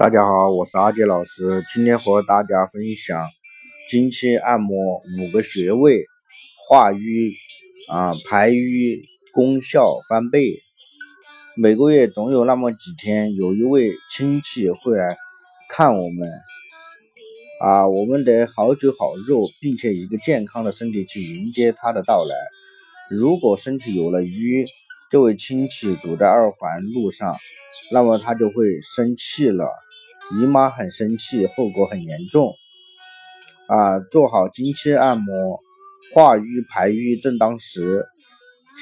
大家好，我是阿杰老师，今天和大家分享经期按摩五个穴位化瘀啊排瘀功效翻倍。每个月总有那么几天，有一位亲戚会来看我们啊，我们得好酒好肉，并且一个健康的身体去迎接他的到来。如果身体有了瘀，这位亲戚堵在二环路上，那么他就会生气了。姨妈很生气，后果很严重啊！做好经期按摩，化瘀排瘀正当时。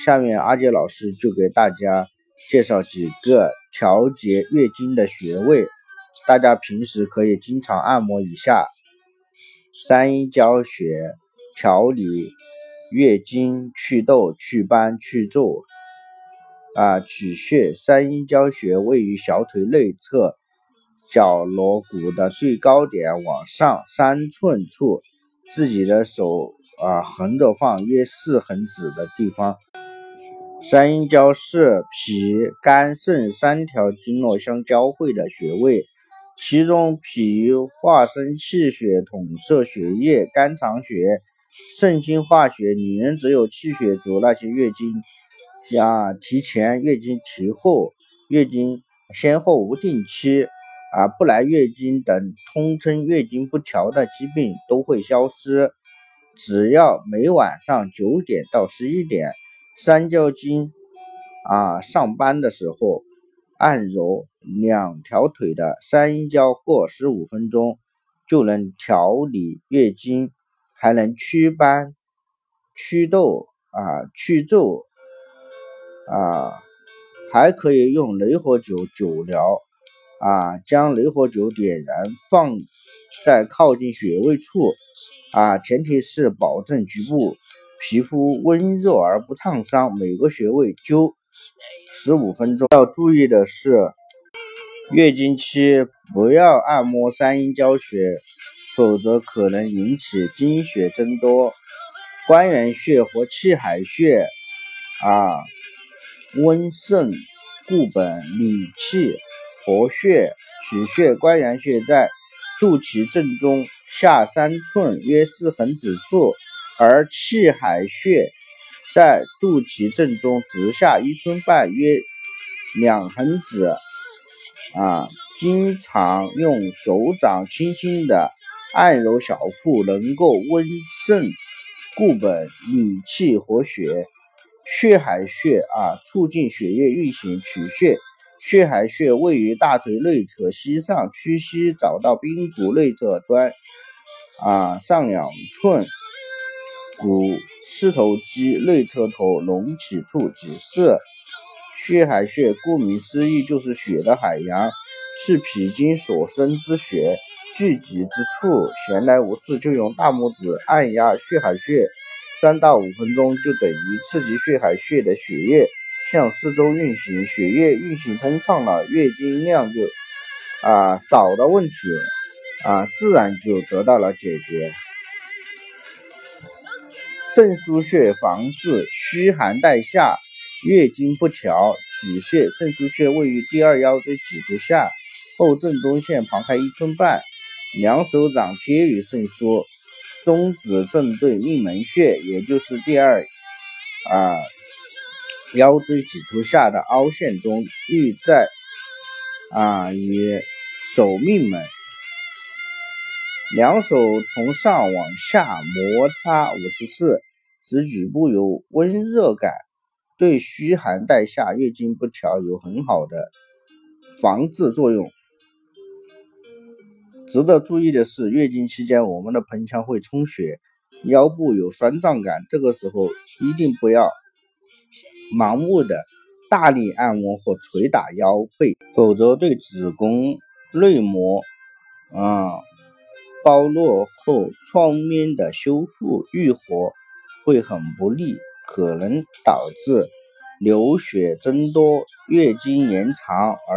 下面阿杰老师就给大家介绍几个调节月经的穴位，大家平时可以经常按摩一下。三阴交穴调理月经、祛痘、祛斑、去皱啊。取穴三阴交穴位于小腿内侧。脚锣骨的最高点往上三寸处，自己的手啊横着放约四横指的地方。三阴交是脾、肝、肾三条经络相交汇的穴位，其中脾化生气血，统摄血液，肝藏血，肾经化血。女人只有气血足，那些月经啊提前、月经提后、月经先后无定期。啊，不来月经等通称月经不调的疾病都会消失。只要每晚上九点到十一点，三焦经啊上班的时候，按揉两条腿的三阴交各十五分钟，就能调理月经，还能祛斑、祛痘啊、祛皱啊，还可以用雷火灸灸疗。啊，将雷火灸点燃放在靠近穴位处，啊，前提是保证局部皮肤温热而不烫伤。每个穴位灸十五分钟。要注意的是，月经期不要按摩三阴交穴，否则可能引起经血增多。关元穴和气海穴，啊，温肾固本理气。活穴取穴关元穴在肚脐正中下三寸约四横指处，而气海穴在肚脐正中直下一寸半约两横指。啊，经常用手掌轻轻的按揉小腹，能够温肾固本理气活血。血海穴啊，促进血液运行。取穴。血海穴位于大腿内侧膝上屈膝，找到髌骨内侧端啊上两寸股四头肌内侧头隆起处即是血海穴。顾名思义，就是血的海洋，是脾经所生之血聚集之处。闲来无事就用大拇指按压血海穴，三到五分钟就等于刺激血海穴的血液。向四周运行，血液运行通畅了，月经量就啊少的问题啊自然就得到了解决。肾腧穴防治虚寒带下、月经不调。取穴肾腧穴位于第二腰椎棘突下后正中线旁开一寸半，两手掌贴于肾腧，中指正对命门穴，也就是第二啊。腰椎棘突下的凹陷中，意在啊与手命门，两手从上往下摩擦五十次，使局部有温热感，对虚寒带下、月经不调有很好的防治作用。值得注意的是，月经期间我们的盆腔会充血，腰部有酸胀感，这个时候一定不要。盲目的大力按摩或捶打腰背，否则对子宫内膜啊剥落后创面的修复愈合会很不利，可能导致流血增多、月经延长而。